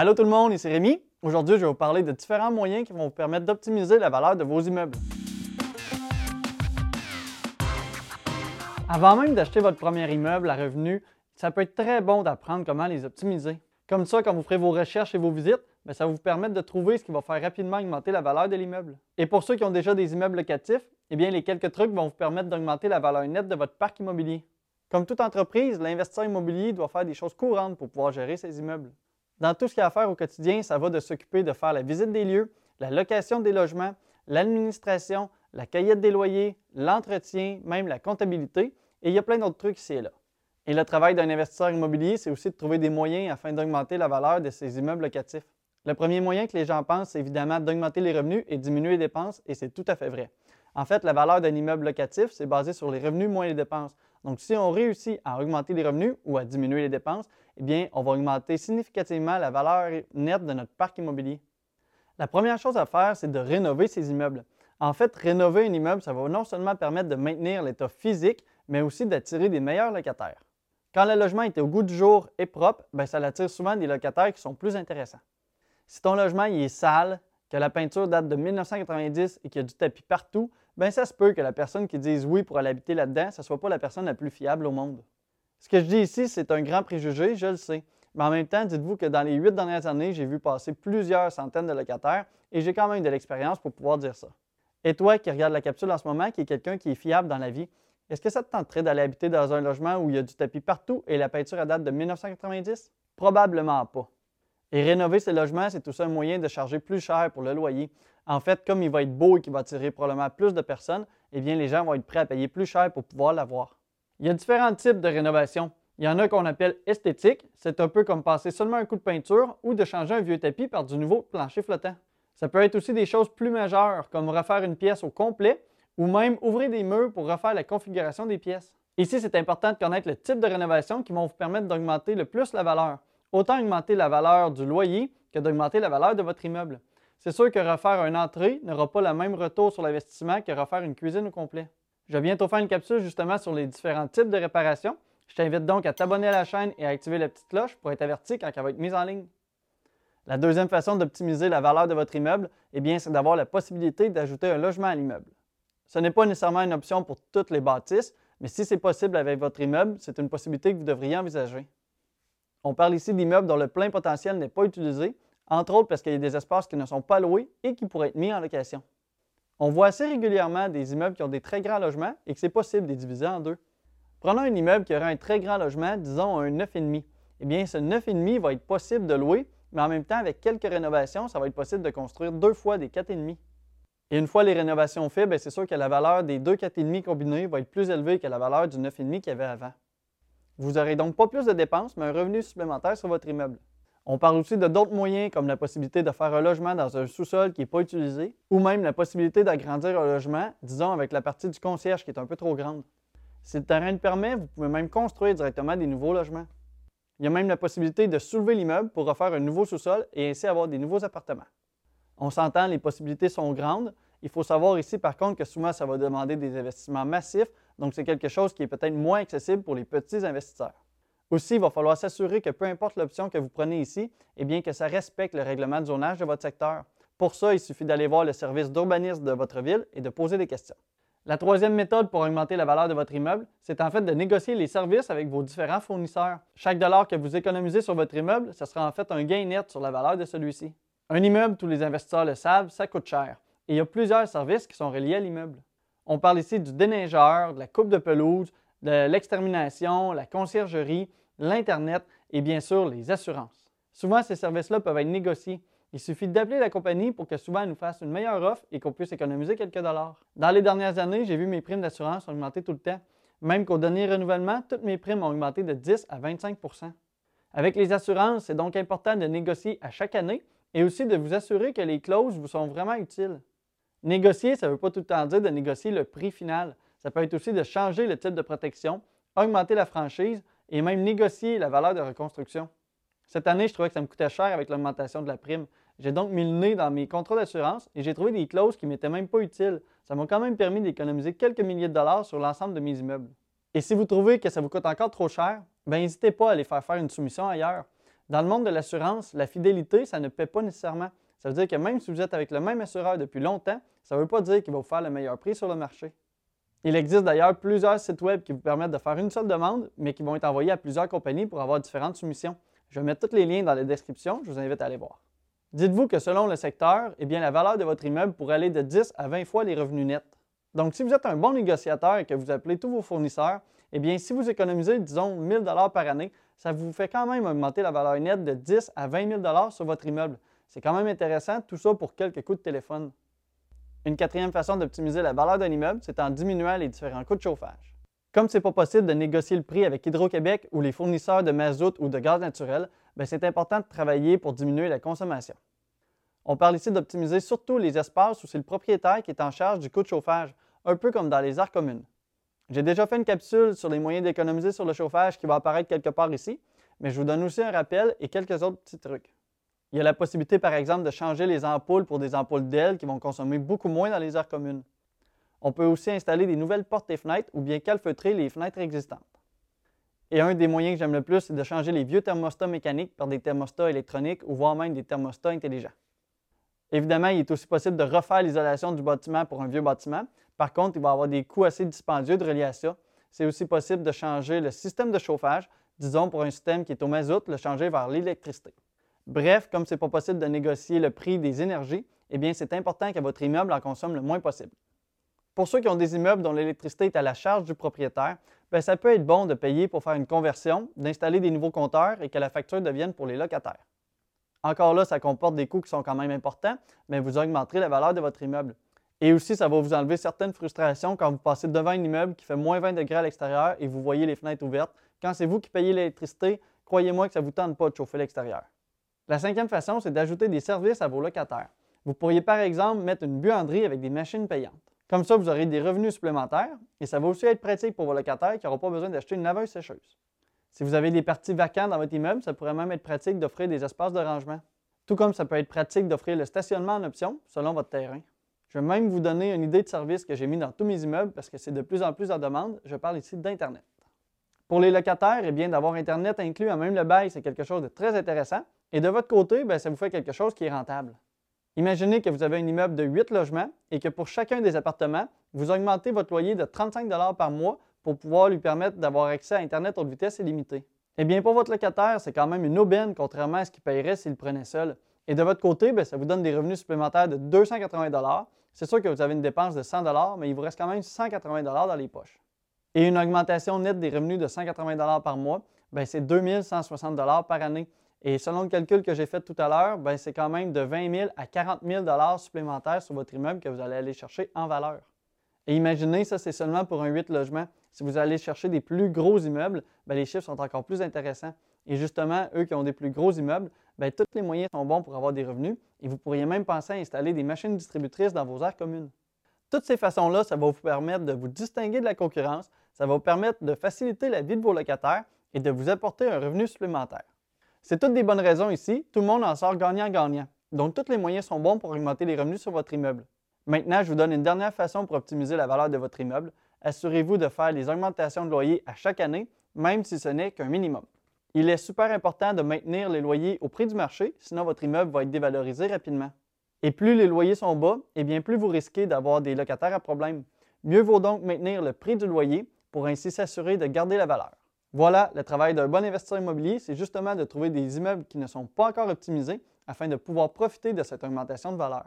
Allô tout le monde, ici Rémi. Aujourd'hui, je vais vous parler de différents moyens qui vont vous permettre d'optimiser la valeur de vos immeubles. Avant même d'acheter votre premier immeuble à revenu, ça peut être très bon d'apprendre comment les optimiser. Comme ça, quand vous ferez vos recherches et vos visites, ben, ça va vous permettre de trouver ce qui va faire rapidement augmenter la valeur de l'immeuble. Et pour ceux qui ont déjà des immeubles locatifs, eh bien, les quelques trucs vont vous permettre d'augmenter la valeur nette de votre parc immobilier. Comme toute entreprise, l'investisseur immobilier doit faire des choses courantes pour pouvoir gérer ses immeubles. Dans tout ce qu'il y a à faire au quotidien, ça va de s'occuper de faire la visite des lieux, la location des logements, l'administration, la cahier des loyers, l'entretien, même la comptabilité, et il y a plein d'autres trucs ici et là. Et le travail d'un investisseur immobilier, c'est aussi de trouver des moyens afin d'augmenter la valeur de ses immeubles locatifs. Le premier moyen que les gens pensent, c'est évidemment d'augmenter les revenus et diminuer les dépenses, et c'est tout à fait vrai. En fait, la valeur d'un immeuble locatif, c'est basé sur les revenus moins les dépenses. Donc, si on réussit à augmenter les revenus ou à diminuer les dépenses, eh bien, on va augmenter significativement la valeur nette de notre parc immobilier. La première chose à faire, c'est de rénover ces immeubles. En fait, rénover un immeuble, ça va non seulement permettre de maintenir l'état physique, mais aussi d'attirer des meilleurs locataires. Quand le logement est au goût du jour et propre, bien, ça attire souvent des locataires qui sont plus intéressants. Si ton logement est sale, que la peinture date de 1990 et qu'il y a du tapis partout, bien ça se peut que la personne qui dise oui pour aller habiter là-dedans, ce ne soit pas la personne la plus fiable au monde. Ce que je dis ici, c'est un grand préjugé, je le sais. Mais en même temps, dites-vous que dans les huit dernières années, j'ai vu passer plusieurs centaines de locataires et j'ai quand même de l'expérience pour pouvoir dire ça. Et toi qui regardes la capsule en ce moment, qui est quelqu'un qui est fiable dans la vie, est-ce que ça te tenterait d'aller habiter dans un logement où il y a du tapis partout et la peinture à date de 1990? Probablement pas. Et rénover ces logements, c'est aussi un moyen de charger plus cher pour le loyer. En fait, comme il va être beau et qu'il va attirer probablement plus de personnes, eh bien, les gens vont être prêts à payer plus cher pour pouvoir l'avoir. Il y a différents types de rénovation. Il y en a qu'on appelle esthétique. C'est un peu comme passer seulement un coup de peinture ou de changer un vieux tapis par du nouveau plancher flottant. Ça peut être aussi des choses plus majeures, comme refaire une pièce au complet ou même ouvrir des murs pour refaire la configuration des pièces. Ici, c'est important de connaître le type de rénovation qui vont vous permettre d'augmenter le plus la valeur autant augmenter la valeur du loyer que d'augmenter la valeur de votre immeuble. C'est sûr que refaire une entrée n'aura pas le même retour sur l'investissement que refaire une cuisine au complet. Je vais bientôt faire une capsule justement sur les différents types de réparations. Je t'invite donc à t'abonner à la chaîne et à activer la petite cloche pour être averti quand elle va être mise en ligne. La deuxième façon d'optimiser la valeur de votre immeuble, eh bien, c'est d'avoir la possibilité d'ajouter un logement à l'immeuble. Ce n'est pas nécessairement une option pour toutes les bâtisses, mais si c'est possible avec votre immeuble, c'est une possibilité que vous devriez envisager. On parle ici d'immeubles dont le plein potentiel n'est pas utilisé, entre autres parce qu'il y a des espaces qui ne sont pas loués et qui pourraient être mis en location. On voit assez régulièrement des immeubles qui ont des très grands logements et que c'est possible de les diviser en deux. Prenons un immeuble qui aurait un très grand logement, disons un 9,5. Eh bien, ce 9,5 va être possible de louer, mais en même temps, avec quelques rénovations, ça va être possible de construire deux fois des 4,5. Et une fois les rénovations faites, c'est sûr que la valeur des deux 4,5 combinés va être plus élevée que la valeur du 9,5 qu'il y avait avant. Vous n'aurez donc pas plus de dépenses, mais un revenu supplémentaire sur votre immeuble. On parle aussi de d'autres moyens comme la possibilité de faire un logement dans un sous-sol qui n'est pas utilisé, ou même la possibilité d'agrandir un logement, disons avec la partie du concierge qui est un peu trop grande. Si le terrain le permet, vous pouvez même construire directement des nouveaux logements. Il y a même la possibilité de soulever l'immeuble pour refaire un nouveau sous-sol et ainsi avoir des nouveaux appartements. On s'entend, les possibilités sont grandes. Il faut savoir ici par contre que souvent ça va demander des investissements massifs donc, c'est quelque chose qui est peut-être moins accessible pour les petits investisseurs. Aussi, il va falloir s'assurer que peu importe l'option que vous prenez ici, eh bien que ça respecte le règlement de zonage de votre secteur. Pour ça, il suffit d'aller voir le service d'urbanisme de votre ville et de poser des questions. La troisième méthode pour augmenter la valeur de votre immeuble, c'est en fait de négocier les services avec vos différents fournisseurs. Chaque dollar que vous économisez sur votre immeuble, ce sera en fait un gain net sur la valeur de celui-ci. Un immeuble, tous les investisseurs le savent, ça coûte cher. Et il y a plusieurs services qui sont reliés à l'immeuble. On parle ici du déneigeur, de la coupe de pelouse, de l'extermination, la conciergerie, l'Internet et bien sûr les assurances. Souvent, ces services-là peuvent être négociés. Il suffit d'appeler la compagnie pour que souvent elle nous fasse une meilleure offre et qu'on puisse économiser quelques dollars. Dans les dernières années, j'ai vu mes primes d'assurance augmenter tout le temps. Même qu'au dernier renouvellement, toutes mes primes ont augmenté de 10 à 25% Avec les assurances, c'est donc important de négocier à chaque année et aussi de vous assurer que les clauses vous sont vraiment utiles. Négocier, ça ne veut pas tout le temps dire de négocier le prix final. Ça peut être aussi de changer le type de protection, augmenter la franchise et même négocier la valeur de reconstruction. Cette année, je trouvais que ça me coûtait cher avec l'augmentation de la prime. J'ai donc mis le nez dans mes contrats d'assurance et j'ai trouvé des clauses qui ne m'étaient même pas utiles. Ça m'a quand même permis d'économiser quelques milliers de dollars sur l'ensemble de mes immeubles. Et si vous trouvez que ça vous coûte encore trop cher, ben n'hésitez pas à aller faire faire une soumission ailleurs. Dans le monde de l'assurance, la fidélité, ça ne paie pas nécessairement. Ça veut dire que même si vous êtes avec le même assureur depuis longtemps, ça ne veut pas dire qu'il va vous faire le meilleur prix sur le marché. Il existe d'ailleurs plusieurs sites web qui vous permettent de faire une seule demande, mais qui vont être envoyés à plusieurs compagnies pour avoir différentes soumissions. Je vais mettre tous les liens dans la description, je vous invite à aller voir. Dites-vous que selon le secteur, eh bien, la valeur de votre immeuble pourrait aller de 10 à 20 fois les revenus nets. Donc, si vous êtes un bon négociateur et que vous appelez tous vos fournisseurs, eh bien, si vous économisez, disons, 1000 par année, ça vous fait quand même augmenter la valeur nette de 10 à 20 000 sur votre immeuble. C'est quand même intéressant, tout ça pour quelques coups de téléphone. Une quatrième façon d'optimiser la valeur d'un immeuble, c'est en diminuant les différents coûts de chauffage. Comme ce n'est pas possible de négocier le prix avec Hydro-Québec ou les fournisseurs de mazout ou de gaz naturel, ben, c'est important de travailler pour diminuer la consommation. On parle ici d'optimiser surtout les espaces où c'est le propriétaire qui est en charge du coût de chauffage, un peu comme dans les aires communes. J'ai déjà fait une capsule sur les moyens d'économiser sur le chauffage qui va apparaître quelque part ici, mais je vous donne aussi un rappel et quelques autres petits trucs. Il y a la possibilité, par exemple, de changer les ampoules pour des ampoules d'aile qui vont consommer beaucoup moins dans les aires communes. On peut aussi installer des nouvelles portes et fenêtres ou bien calfeutrer les fenêtres existantes. Et un des moyens que j'aime le plus, c'est de changer les vieux thermostats mécaniques par des thermostats électroniques ou voire même des thermostats intelligents. Évidemment, il est aussi possible de refaire l'isolation du bâtiment pour un vieux bâtiment. Par contre, il va avoir des coûts assez dispendieux de relier à ça. C'est aussi possible de changer le système de chauffage, disons pour un système qui est au mazout, le changer vers l'électricité. Bref, comme ce n'est pas possible de négocier le prix des énergies, eh bien, c'est important que votre immeuble en consomme le moins possible. Pour ceux qui ont des immeubles dont l'électricité est à la charge du propriétaire, bien, ça peut être bon de payer pour faire une conversion, d'installer des nouveaux compteurs et que la facture devienne pour les locataires. Encore là, ça comporte des coûts qui sont quand même importants, mais vous augmenterez la valeur de votre immeuble. Et aussi, ça va vous enlever certaines frustrations quand vous passez devant un immeuble qui fait moins 20 degrés à l'extérieur et vous voyez les fenêtres ouvertes. Quand c'est vous qui payez l'électricité, croyez-moi que ça ne vous tente pas de chauffer l'extérieur. La cinquième façon, c'est d'ajouter des services à vos locataires. Vous pourriez par exemple mettre une buanderie avec des machines payantes. Comme ça, vous aurez des revenus supplémentaires et ça va aussi être pratique pour vos locataires qui n'auront pas besoin d'acheter une laveuse sécheuse. Si vous avez des parties vacantes dans votre immeuble, ça pourrait même être pratique d'offrir des espaces de rangement. Tout comme ça peut être pratique d'offrir le stationnement en option selon votre terrain. Je vais même vous donner une idée de service que j'ai mis dans tous mes immeubles parce que c'est de plus en plus en demande. Je parle ici d'Internet. Pour les locataires, eh bien, d'avoir Internet inclus à même le bail, c'est quelque chose de très intéressant. Et de votre côté, bien, ça vous fait quelque chose qui est rentable. Imaginez que vous avez un immeuble de 8 logements et que pour chacun des appartements, vous augmentez votre loyer de 35 par mois pour pouvoir lui permettre d'avoir accès à Internet haute vitesse illimitée. Eh bien, pour votre locataire, c'est quand même une aubaine contrairement à ce qu'il paierait s'il prenait seul. Et de votre côté, ben, ça vous donne des revenus supplémentaires de 280 C'est sûr que vous avez une dépense de 100 mais il vous reste quand même 180 dans les poches. Et une augmentation nette des revenus de 180 par mois, ben, c'est 2160 par année. Et selon le calcul que j'ai fait tout à l'heure, ben, c'est quand même de 20 000 à 40 000 supplémentaires sur votre immeuble que vous allez aller chercher en valeur. Et imaginez, ça, c'est seulement pour un 8 logements. Si vous allez chercher des plus gros immeubles, bien, les chiffres sont encore plus intéressants. Et justement, eux qui ont des plus gros immeubles, bien, tous les moyens sont bons pour avoir des revenus et vous pourriez même penser à installer des machines distributrices dans vos aires communes. Toutes ces façons-là, ça va vous permettre de vous distinguer de la concurrence, ça va vous permettre de faciliter la vie de vos locataires et de vous apporter un revenu supplémentaire. C'est toutes des bonnes raisons ici, tout le monde en sort gagnant-gagnant. Donc, tous les moyens sont bons pour augmenter les revenus sur votre immeuble. Maintenant, je vous donne une dernière façon pour optimiser la valeur de votre immeuble. Assurez-vous de faire les augmentations de loyer à chaque année, même si ce n'est qu'un minimum. Il est super important de maintenir les loyers au prix du marché, sinon votre immeuble va être dévalorisé rapidement. Et plus les loyers sont bas, et eh bien plus vous risquez d'avoir des locataires à problème. Mieux vaut donc maintenir le prix du loyer pour ainsi s'assurer de garder la valeur. Voilà, le travail d'un bon investisseur immobilier, c'est justement de trouver des immeubles qui ne sont pas encore optimisés afin de pouvoir profiter de cette augmentation de valeur.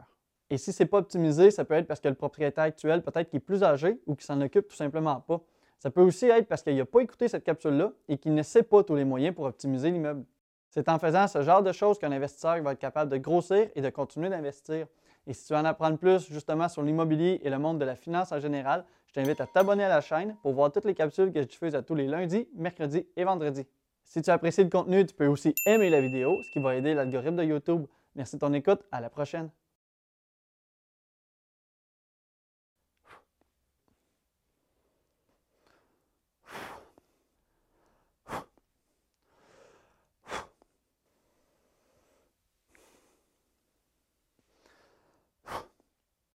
Et si ce n'est pas optimisé, ça peut être parce que le propriétaire actuel peut-être qu'il est plus âgé ou qu'il s'en occupe tout simplement pas. Ça peut aussi être parce qu'il n'a pas écouté cette capsule-là et qu'il ne sait pas tous les moyens pour optimiser l'immeuble. C'est en faisant ce genre de choses qu'un investisseur va être capable de grossir et de continuer d'investir. Et si tu veux en apprendre plus justement sur l'immobilier et le monde de la finance en général, je t'invite à t'abonner à la chaîne pour voir toutes les capsules que je diffuse à tous les lundis, mercredis et vendredis. Si tu apprécies le contenu, tu peux aussi aimer la vidéo, ce qui va aider l'algorithme de YouTube. Merci de ton écoute, à la prochaine.